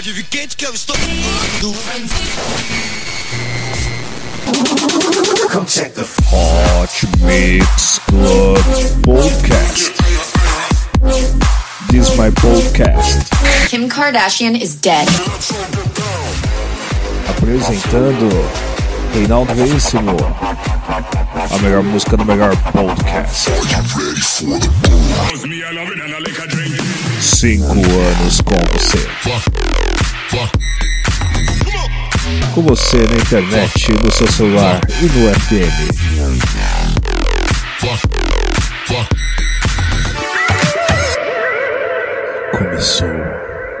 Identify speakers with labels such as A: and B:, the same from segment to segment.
A: pode vir quente que eu estou.
B: Come check the Hot Mix Club Podcast. This is my podcast.
C: Kim Kardashian is dead.
B: Apresentando Reinaldo Veríssimo. A melhor música do melhor podcast. Cinco anos com você. Com você na internet, no seu celular e no FM. Começou.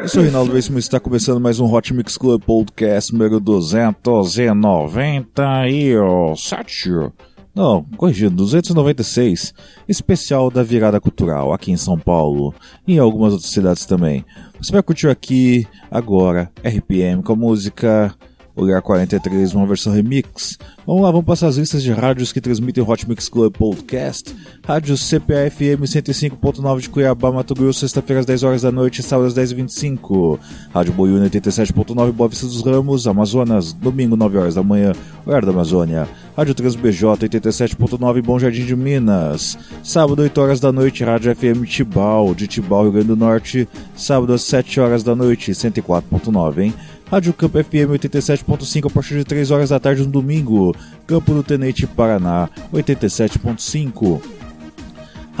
B: Eu sou o Reinaldo Veríssimo está começando mais um Hot Mix Club Podcast número 297. Não, corrigindo, 296, especial da virada cultural aqui em São Paulo e em algumas outras cidades também. Você vai curtir aqui agora RPM com a música Olhar 43, uma versão remix. Vamos lá, vamos passar as listas de rádios que transmitem Hot Mix Club Podcast. Rádio CPFM 105.9 de Cuiabá, Mato Grosso, sexta-feira às 10 horas da noite, sábado às 10h25. Rádio Boiúna 87.9, Boa Vista dos Ramos, Amazonas, domingo 9 horas da manhã, horário da Amazônia. Rádio TransBJ 87.9, Bom Jardim de Minas. Sábado 8 horas da noite, Rádio FM Tibau, de Tibau, Rio Grande do Norte. Sábado às 7 horas da noite, 104.9, hein? Rádio Campo FM 87.5 a partir de 3 horas da tarde no domingo. Campo do Tenente Paraná 87.5.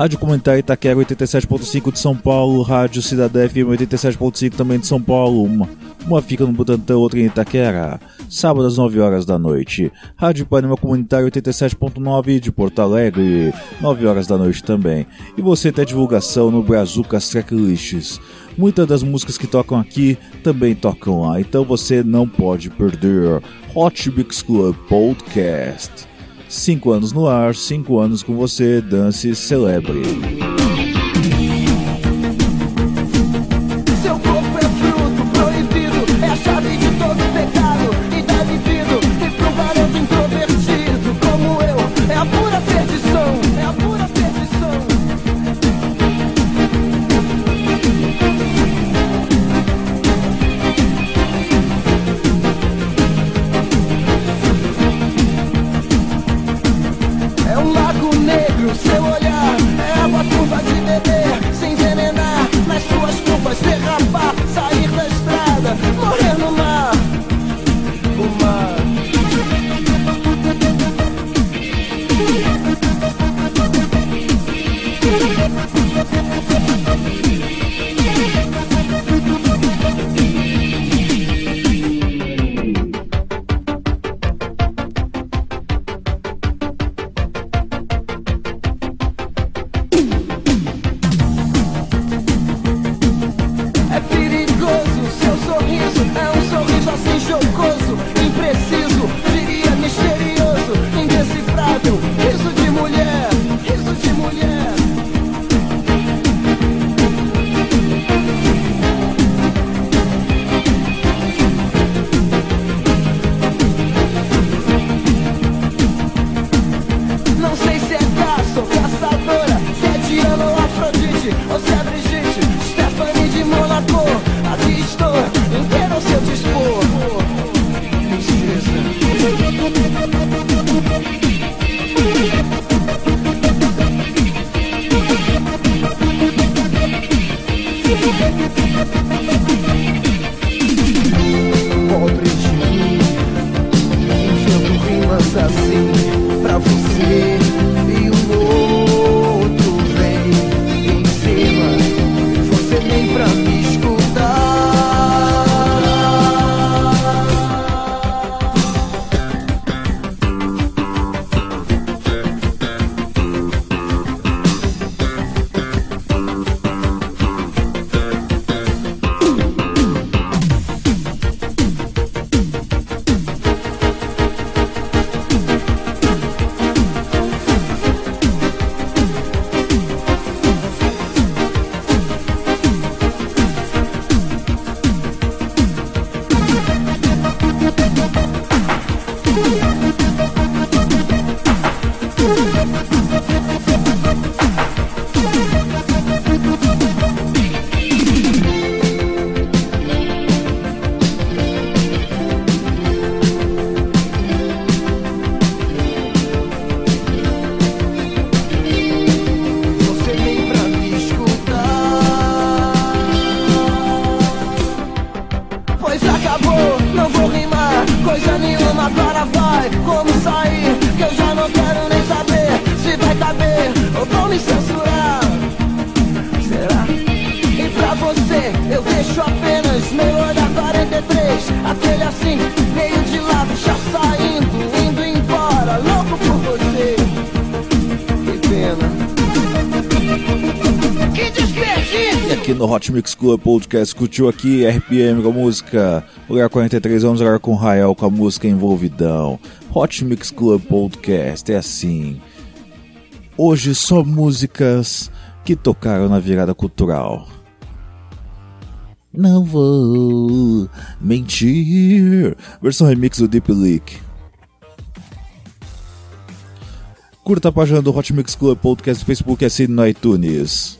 B: Rádio Comunitária Itaquera 87.5 de São Paulo, Rádio Cidadé FM 87.5 também de São Paulo, uma, uma fica no Butantã, outra em Itaquera. Sábado às 9 horas da noite. Rádio Panema Comunitário 87.9 de Porto Alegre, 9 horas da noite também. E você tem a divulgação no Brazucas Tracklists. Muitas das músicas que tocam aqui também tocam lá, então você não pode perder. Hot Mix Club Podcast. Cinco anos no ar, cinco anos com você, dance, celebre.
D: Coisa nenhuma, agora vai, como sair? Que eu já não quero nem saber se vai caber ou vão me chamar.
B: Aqui no Hot Mix Club Podcast. Curtiu aqui RPM com a música Lugar 43, vamos agora com Rael com a música Envolvidão. Hot Mix Club Podcast é assim. Hoje só músicas que tocaram na virada cultural. Não vou mentir. Versão remix do Deep Leak. Curta a página do Hot Mix Club Podcast no Facebook e assine no iTunes.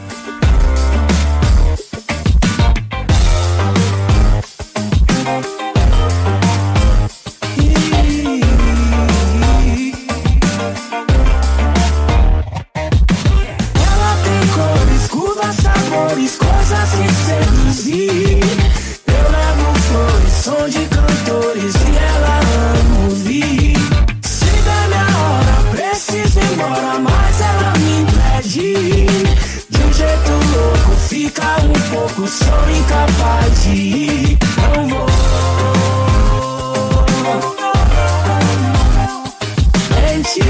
A: Ir. Não vou. mentir.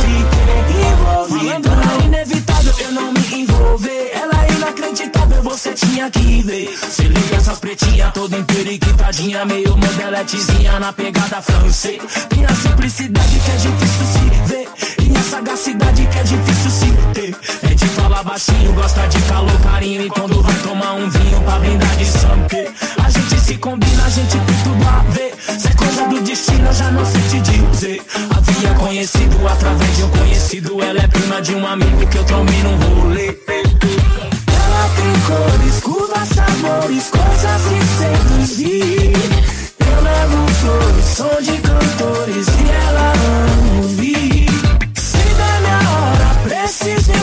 A: Fiquei envolvido. Falando é inevitável eu não me envolver. Ela é inacreditável, você tinha que ver. Se liga essas pretinhas toda emperiquitadinha, meio modeletezinha na pegada francês. Tem a simplicidade que é difícil se ver. E a sagacidade que é difícil se ter. É baixinho, gosta de calor, carinho. E quando vai tomar um vinho pra brindar de sangue. A gente se combina, a gente tem tudo a ver. Se é coisa do destino, eu já não sei te dizer. Havia conhecido através de um conhecido. Ela é prima de um amigo que eu tomei num rolê. Ela tem cores, curvas, sabores, coisas que seduzir. Eu levo flores, som de cantores e ela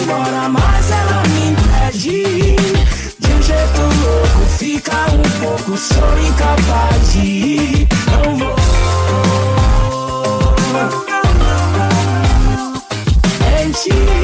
A: embora, mas ela me impede. De um jeito louco, fica um pouco, sou incapaz de ir. Não vou. mentir.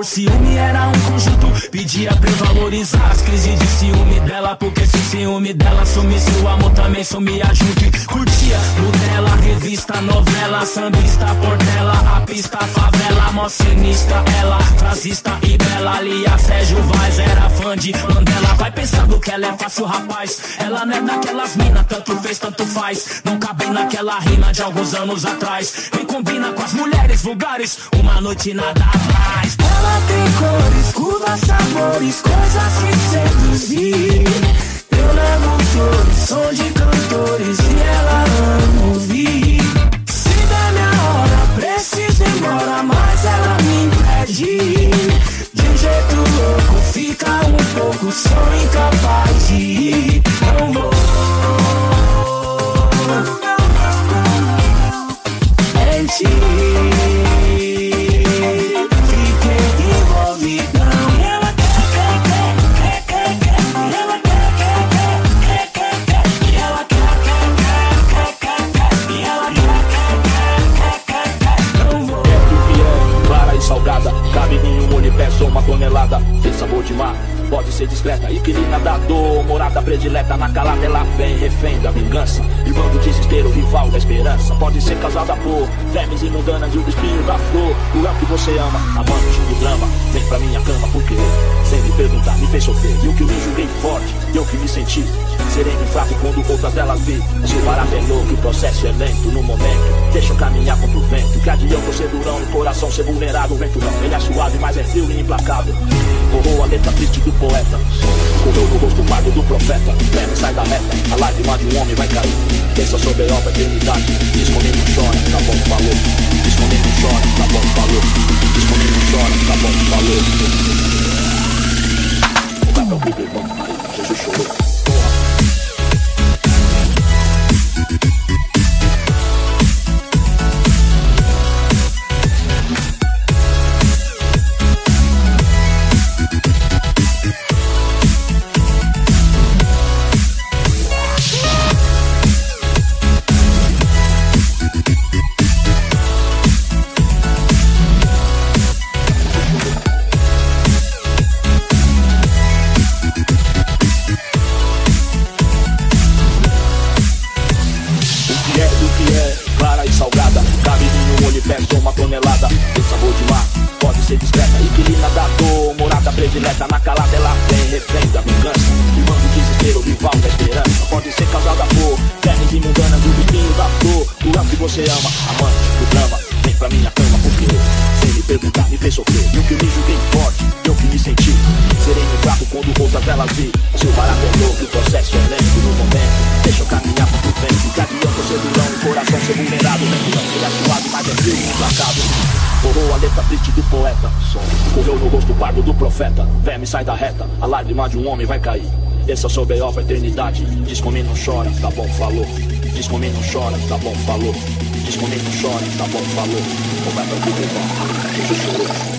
A: Amor, ciúme era um conjunto. Pedia pra eu valorizar as crises de ciúme dela. Porque se o ciúme dela sumisse, o amor também sumia junto. Curtia Nutella, revista, novela, sambista, portela, a pista, favela, mó sinistra. Ela, frasista e bela. Ali a Sérgio Vaz era fã de Mandela. Vai pensando que ela é fácil, rapaz. Ela não é daquelas mina, tanto fez, tanto faz. Não cabe naquela rima de alguns anos atrás. Nem combina com as mulheres vulgares. Uma noite nada atrás. Ela tem cores, curvas, sabores, coisas que seduzir. Eu levo flores, som de cantores e ela ama ouvir. Um
E: homem vai cair. O seu B.O. pra eternidade. Diz comigo não chora, tá bom, falou. Diz não chora, tá bom, falou. Diz não chora, tá bom, falou. Ou vai pra igual. Você chorou.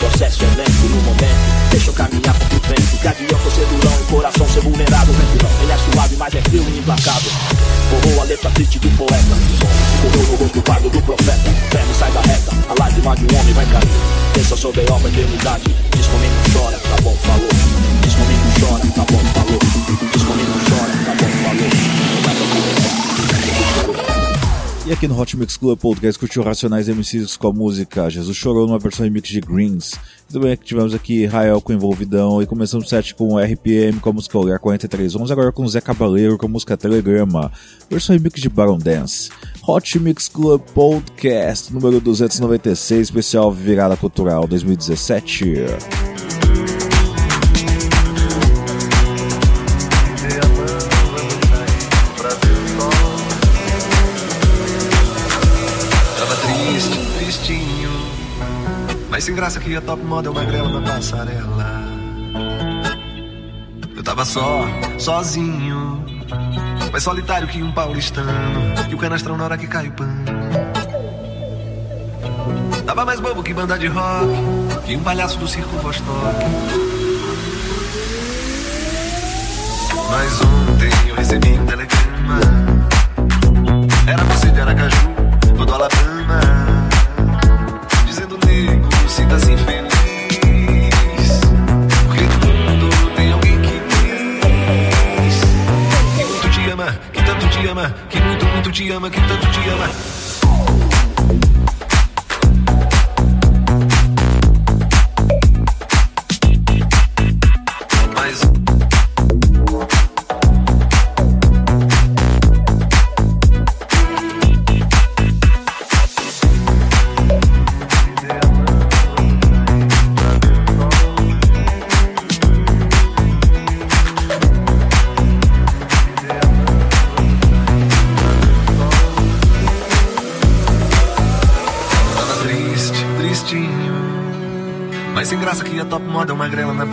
E: Processo é lento no momento. Deixa eu caminhar pro vento. Que adianta ser durão e o coração ser vulnerável. Vento não, ele é suave, mas é frio e implacável. Corrou a letra triste do poeta. Correu no rosto pardo do profeta. Verme sai da reta, a lágrima de um homem vai cair. Pensa sobre a obra eternidade. Diz comigo chora, tá bom, falou. Diz comigo chora, tá bom, falou. Diz comigo chora,
B: E aqui no Hot Mix Club Podcast curtiu Racionais MCs com a música Jesus Chorou numa versão remix de Greens. Também tivemos aqui Rael com Envolvidão e começamos o set com RPM com a música Olhar 4311, agora com Zé Cabaleiro com a música Telegrama, versão remix de Baron Dance. Hot Mix Club Podcast número 296, especial Virada Cultural 2017.
F: Mas sem graça que a top model magrela na passarela. Eu tava só, sozinho. Mais solitário que um paulistano. E o canastrão na hora que cai o pano. Tava mais bobo que banda de rock. Que um palhaço do circo Vostok. Mas ontem eu recebi um telegrama. Era você de Aracaju, todo Alabama. Que tanto te ama, que muito, muito te ama, que tanto te ama.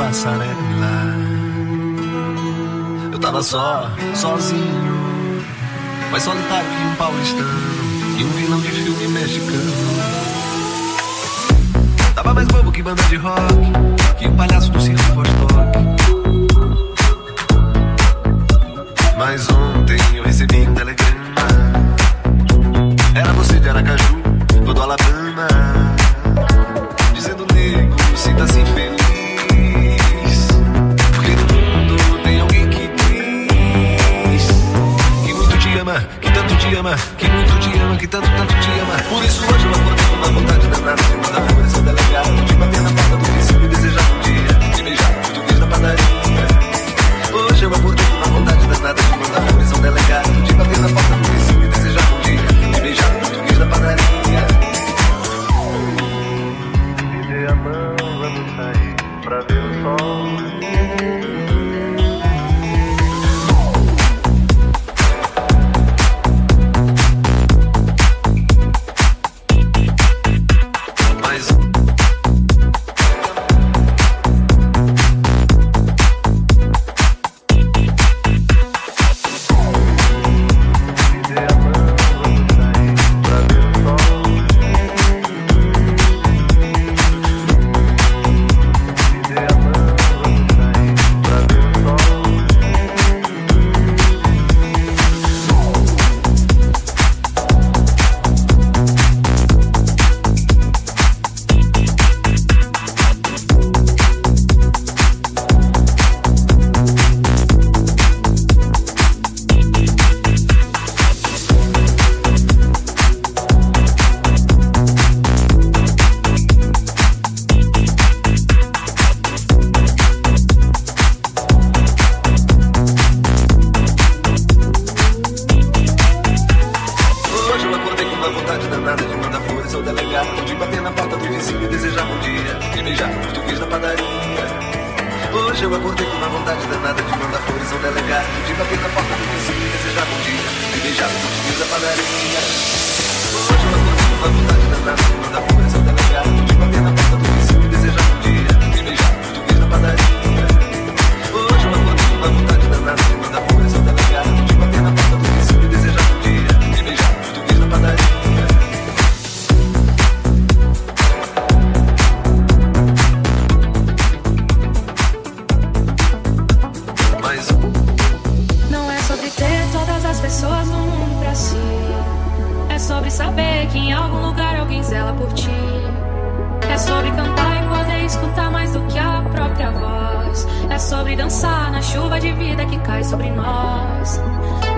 F: Passarela. Eu tava só, sozinho. Mais solitário que um paulistano. E um vilão de filme mexicano. Tava mais bobo que banda de rock. Que um palhaço do circo Vostok. Mas ontem eu recebi um telegrama. Era você de Aracaju, todo Alabama. Ama, que muito te ama, que tanto, tanto te ama. Por isso hoje eu acordei com uma vontade danada de mandar flores ao delegado. De bater na porta do vizinho e desejar um dia. De beijar o português na padaria. Hoje eu acordei com uma vontade danada de mandar flores ao delegado. De bater na porta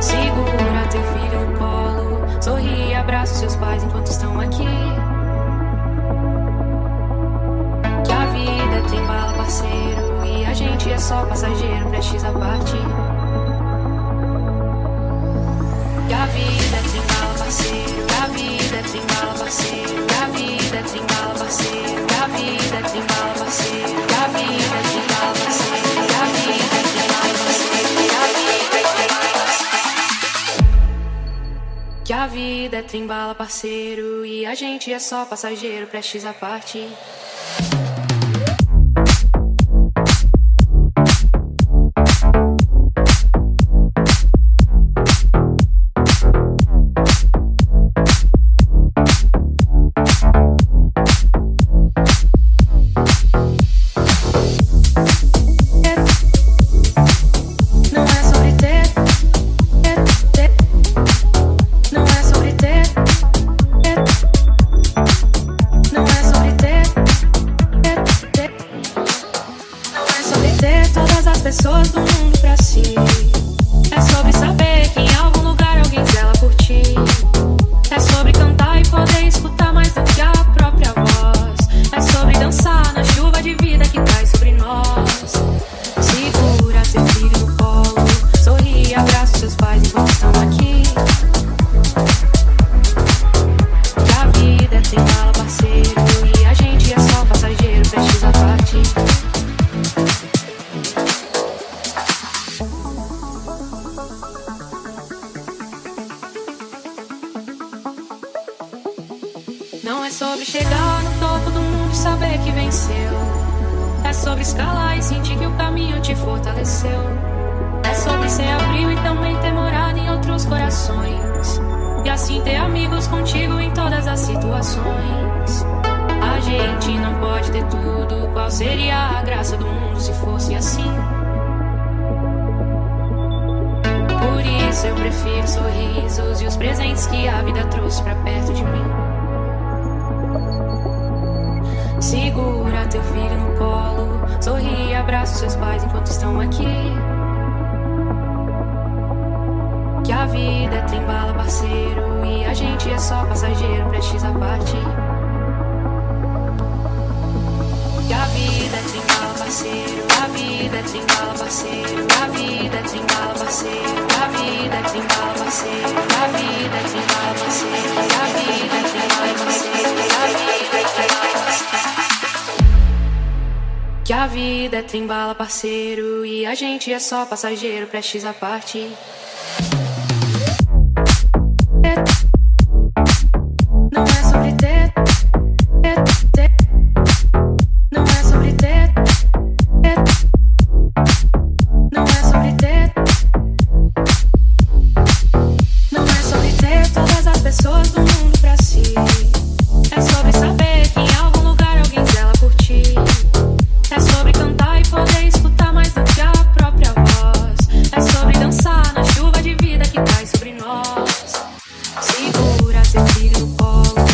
G: Segura teu filho no colo. Sorri e abraça seus pais enquanto estão aqui. Que a vida trem bala, parceiro. E a gente é só passageiro, prestes a partir. Que a vida é trem bala, parceiro. Que a vida é trem bala, parceiro. Que a vida é trem bala, parceiro. Que a vida é trem bala, parceiro. Que a vida é Que a vida é trem bala, parceiro. E a gente é só passageiro, prestes a partir. Não é sobre chegar no topo do mundo e saber que venceu. É sobre escalar e sentir que o caminho te fortaleceu. É sobre ser abril e também ter morado em outros corações. E assim ter amigos contigo em todas as situações. A gente não pode ter tudo. Qual seria a graça do mundo se fosse assim? Por isso eu prefiro sorrisos e os presentes que a vida trouxe pra perto de mim. Segura teu filho no colo. Sorri e abraça seus pais enquanto estão aqui. Que a vida é trem bala, parceiro. E a gente é só passageiro, prestes a partir. Que a vida é trem bala, parceiro. A vida é trem bala, parceiro. A vida trem bala, parceiro. A vida trem bala, parceiro. A vida trem bala, parceiro. A vida trem bala, parceiro. A vida Que a vida é trem bala, parceiro. E a gente é só passageiro, prestes a partir. segura seu filho no colo.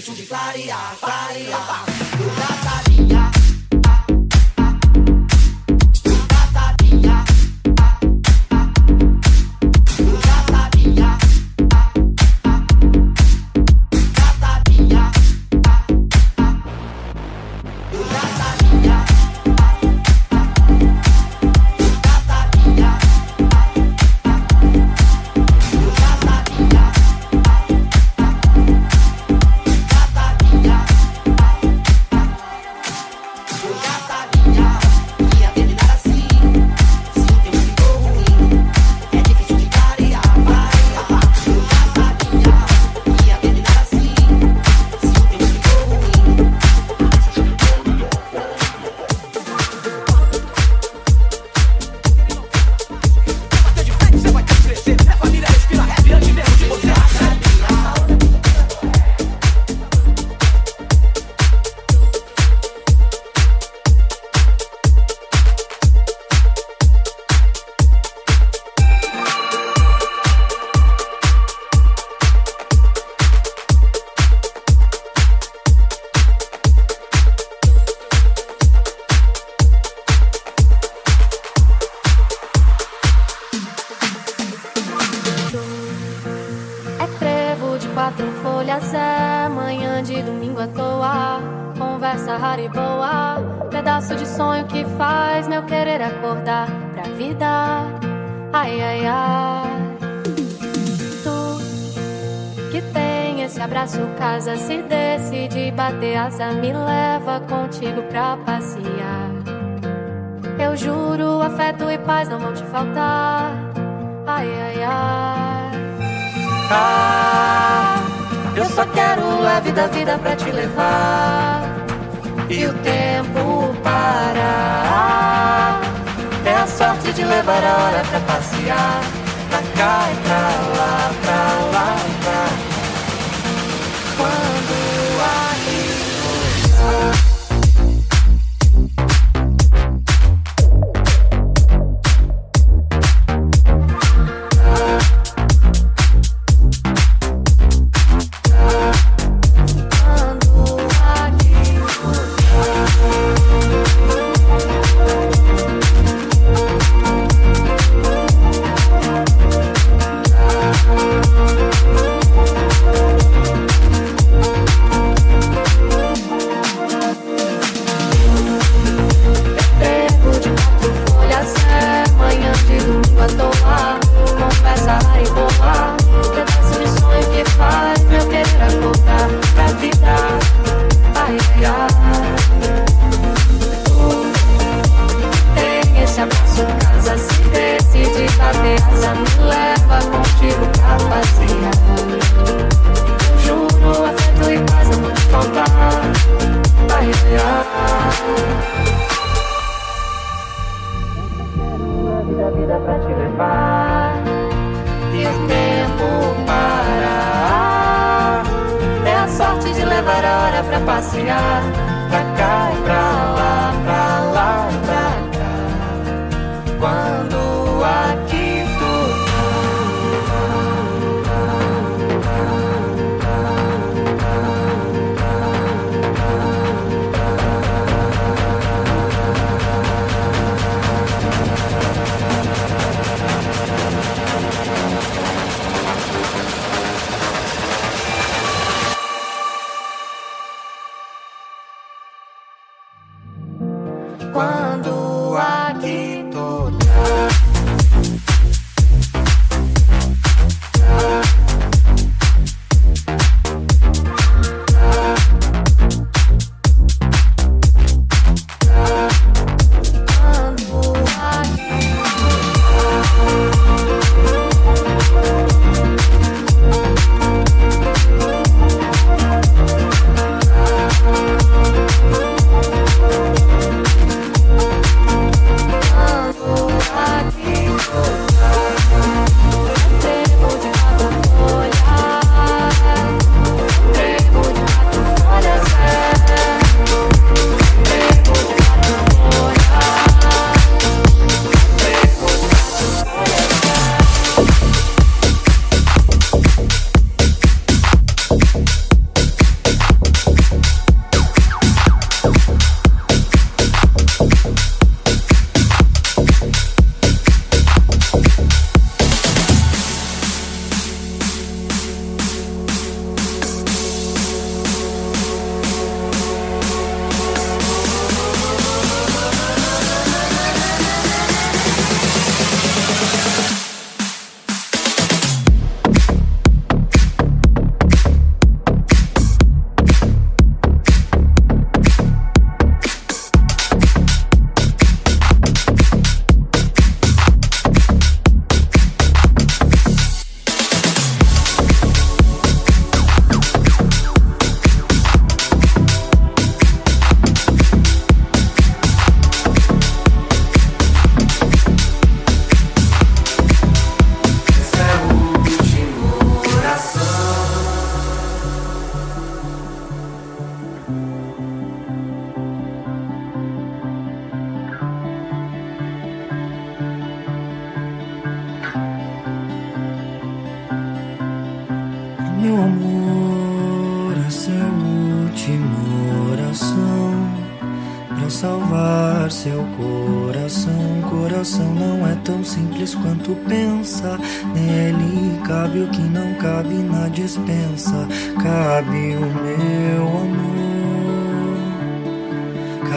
G: É
H: difícil de
G: Quando
I: aqui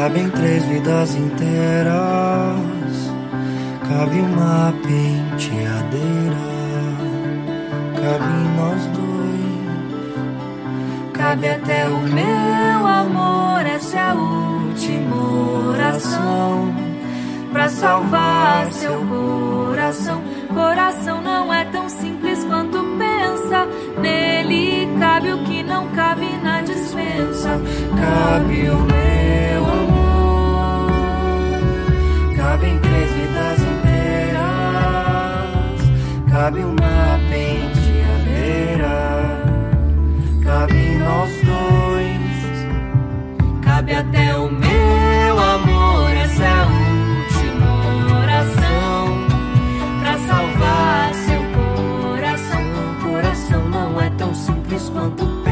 J: cabem três vidas inteiras. Cabe uma penteadeira. Cabe nós dois.
I: Cabe até o meu amor, essa é a última oração pra salvar seu coração. Coração não é tão simples quanto pensa. Nele cabe o que não cabe na dispensa.
J: Cabe o cabe uma penteadeira, cabe nós dois,
I: Cabe até o meu amor, essa é a última oração pra salvar seu coração. Coração não é tão simples quanto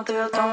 K: bato em um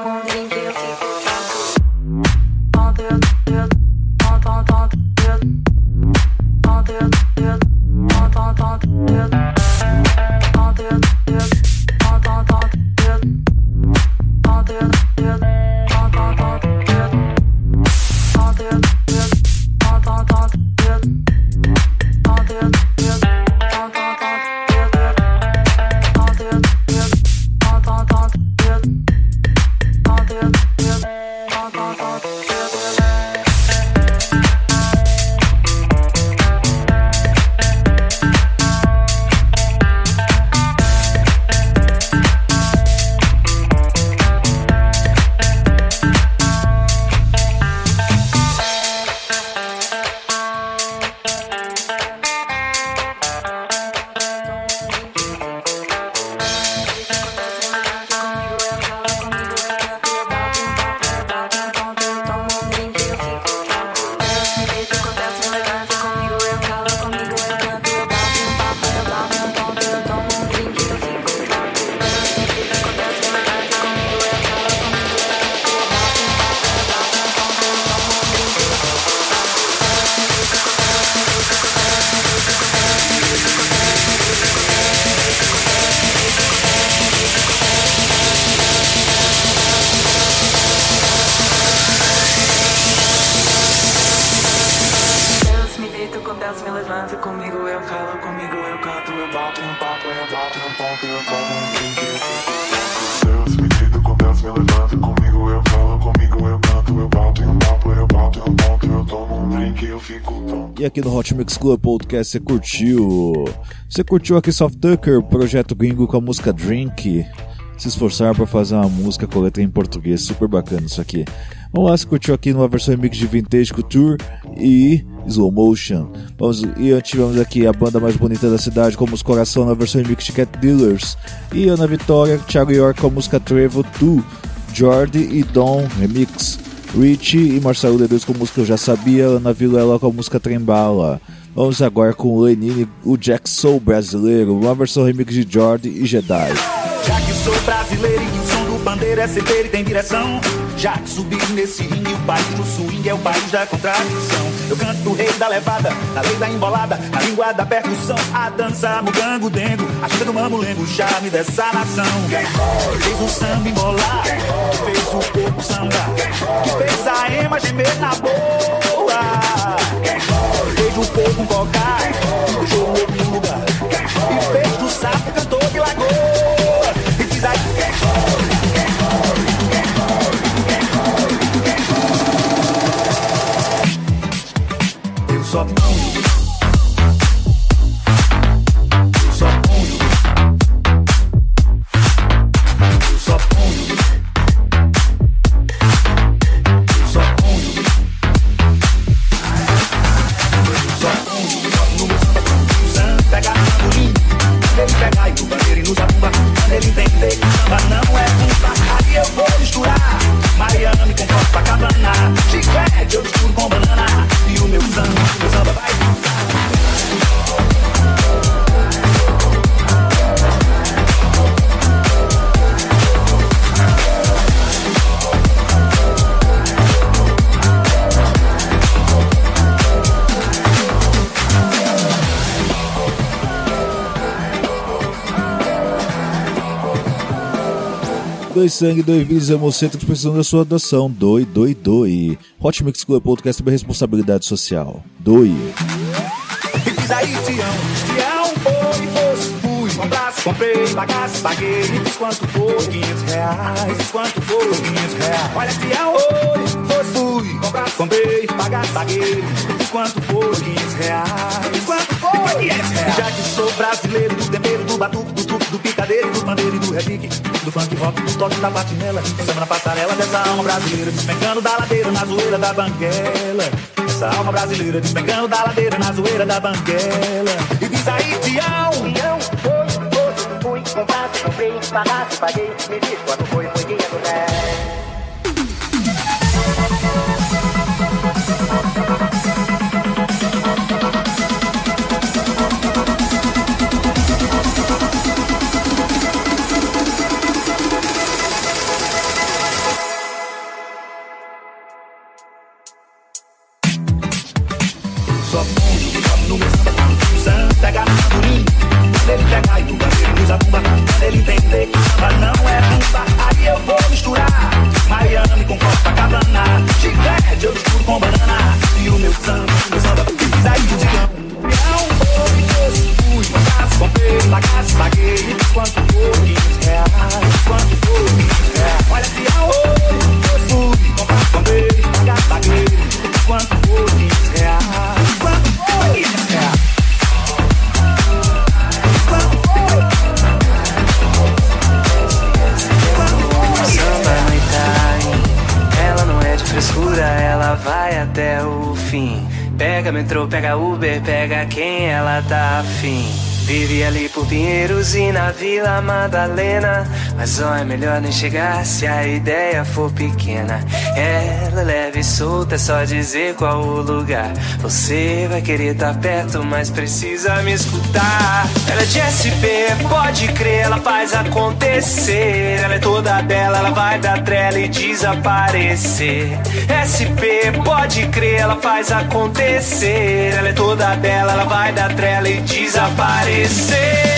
B: Club Podcast você curtiu? Você curtiu aqui Soft Tucker, projeto gringo com a música Drink? Se esforçaram para fazer uma música com em português, super bacana isso aqui. Vamos lá, você curtiu aqui numa versão remix de Vintage Couture e Slow Motion. Vamos, e tivemos aqui a banda mais bonita da cidade com os Coração na versão remix de Cat Dealers. E Ana Vitória, Thiago York com a música Trevo 2, Jordi e Dom Remix. Richie e Marcelo Deus com a música Eu Já Sabia, Ana Vilela com a música Trembala. Vamos agora com o Lenine, o Jack Soul brasileiro, uma versão remix de Jordi e Jedi.
L: Já que sou brasileiro e o som do bandeira é certeiro e tem direção. Já que subi nesse ringue, o país do swing é o país da contradição. Eu canto o rei da levada, na lei da embolada, na língua da percussão. A dança, mugango, dengo, a chega do mamulengo, o charme dessa nação. Fez o samba embolar, fez o corpo samba, que fez a ema gemer na boa. Fez o povo deixou o outro no lugar. E fez do sapo cantor de lagoa. E diz aí, eu só
B: Dois sangue, dois vírus, hemocentros precisando da sua adoção. Doi, doi, doi. Hot Mix Club Podcast sobre responsabilidade social.
L: E comprasse, comprei, pagasse, paguei, quanto for, 500 reais, quanto for, 500 reais. Olha, foi, fosse, fui, comprei, pagasse, paguei, quanto for, 500 reais, quanto for, 500 reais. Já que sou brasileiro, do tempero, do batuque, do truque, do picadeiro, do pandeiro e do repique, do funk rock, do toque da patinela, samba na passarela dessa alma brasileira, despencando da ladeira na zoeira da banguela. Essa alma brasileira despencando da ladeira na zoeira da banguela. E diz aí, Tião! Tião, foi, foi, fui, comprasse, comprei, pagasse, paguei, me diz quando foi, foi
M: dia do
A: 10. Frescura, ela vai até o fim. Pega metrô, pega Uber, pega quem ela tá afim. Vive ali por Pinheiros e na Vila Madalena. Mas ó, é melhor nem chegar se a ideia for pequena. Ela é leve e solta, é só dizer qual o lugar. Você vai querer estar perto, mas precisa me escutar. Ela é de SP, pode crer, ela faz acontecer. Ela é toda dela, ela vai dar trela e desaparecer. SP, pode crer, ela faz acontecer. Ela é toda dela, ela vai dar trela e desaparecer. Ela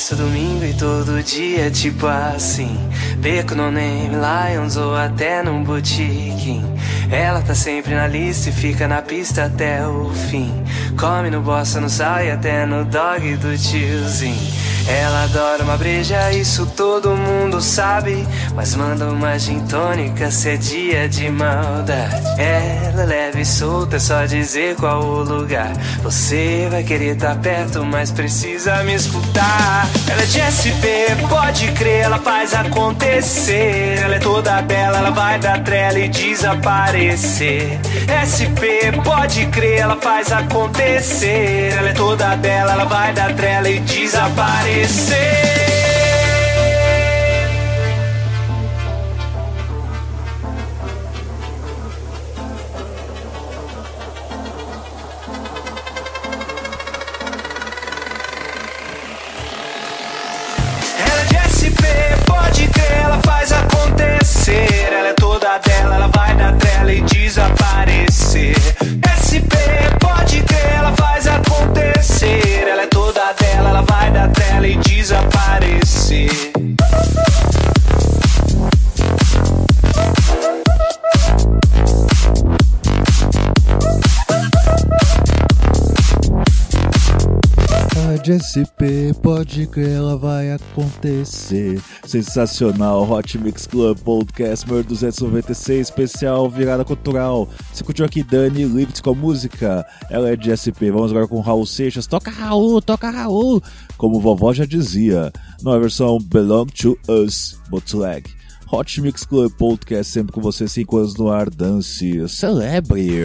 A: Paulista domingo e todo dia tipo assim. Beco no name, Lions ou até num botiquim Ela tá sempre na lista e fica na pista até o fim. Come no bossa, no sal e até no dog do tiozinho ela adora uma breja, isso todo mundo sabe. Mas manda uma gin tônica se é dia de maldade. Ela é leve e solta, é só dizer qual o lugar. Você vai querer estar perto, mas precisa me escutar. Ela é de SP, pode crer, ela faz acontecer. Ela é toda bela, ela vai dar trela e desaparecer. SP, pode crer, ela faz acontecer. Ela é toda dela, ela vai dar trela e desaparecer. Ela De SP, pode crer, ela vai acontecer.
B: Sensacional, Hot Mix Club Podcast número 296, especial Virada Cultural. Você curtiu aqui Dani Lift com a música, ela é de SP. Vamos agora com Raul Seixas. Toca Raul, toca Raul! Como vovó já dizia, não é versão Belong to Us, bootleg. Hot Mix Club Podcast sempre com você, 5 anos no ar, dance, celebre!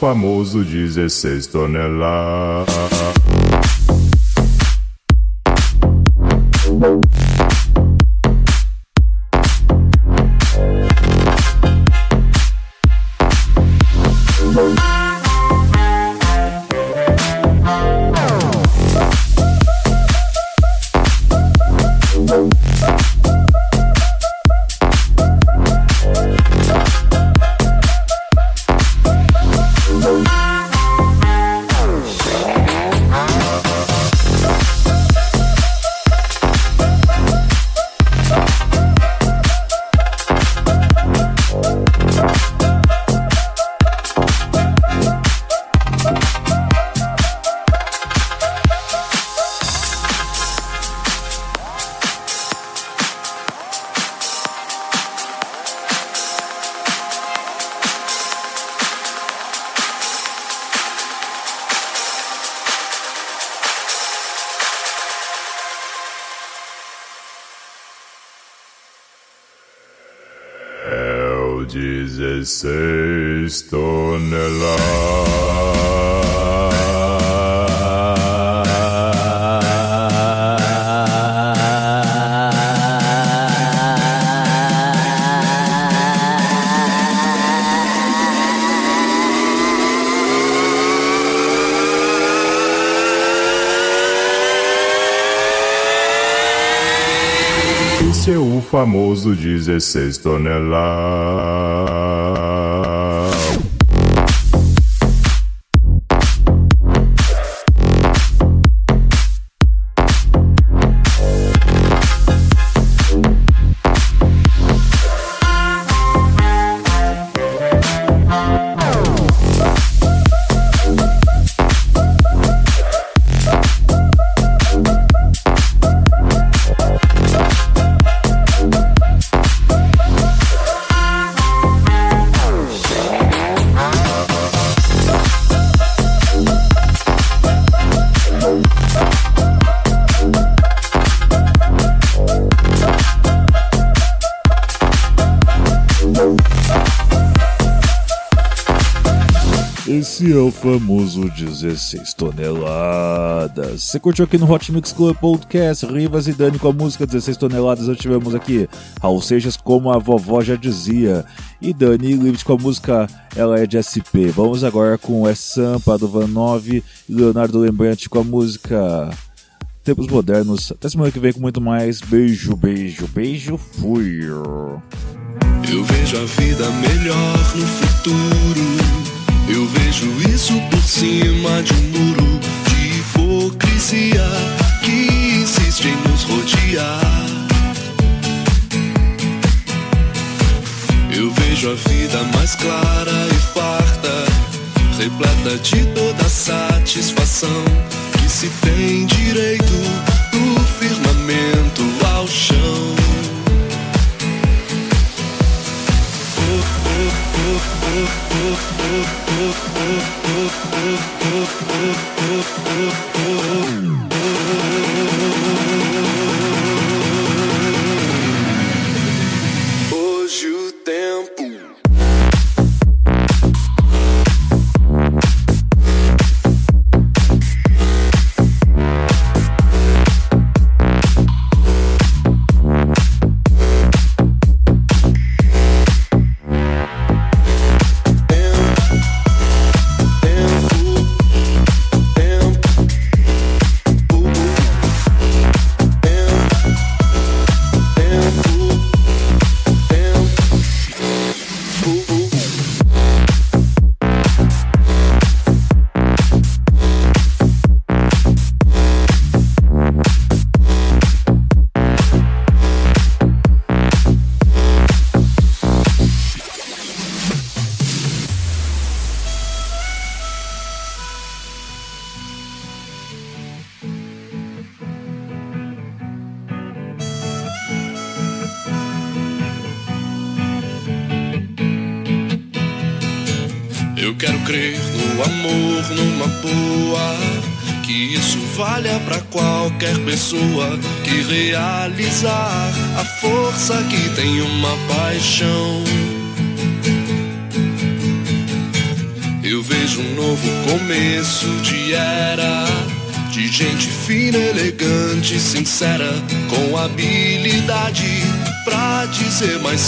N: famoso 16 toneladas. Famoso 16 toneladas.
B: O famoso 16 toneladas. Você curtiu aqui no Hot Mix Club Podcast, Rivas e Dani com a música 16 toneladas. Nós tivemos aqui Raul Seixas, como a vovó já dizia, e Dani Livres com a música Ela é de SP. Vamos agora com É Sampa do Van 9 e Leonardo Lembrante com a música Tempos Modernos. Até semana que vem com muito mais. Beijo, beijo, beijo. Fui.
O: Eu vejo a vida melhor no futuro. Eu vejo isso por cima de um muro de hipocrisia que insiste em nos rodear. Eu vejo a vida mais clara e farta, repleta de toda satisfação que se tem direito do firmamento ao chão. Mm-hmm.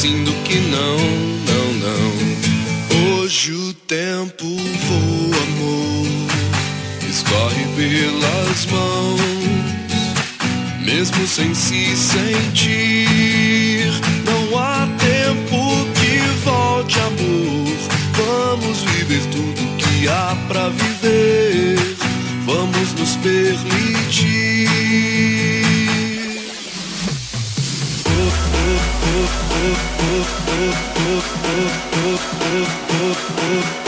O: Dizer mais sim do que não, não, não. Hoje o tempo voa, amor, escorre pelas mãos, mesmo sem se sentir. Não há tempo que volte, amor. Vamos viver tudo que há pra viver. Vamos nos permitir. Thank you.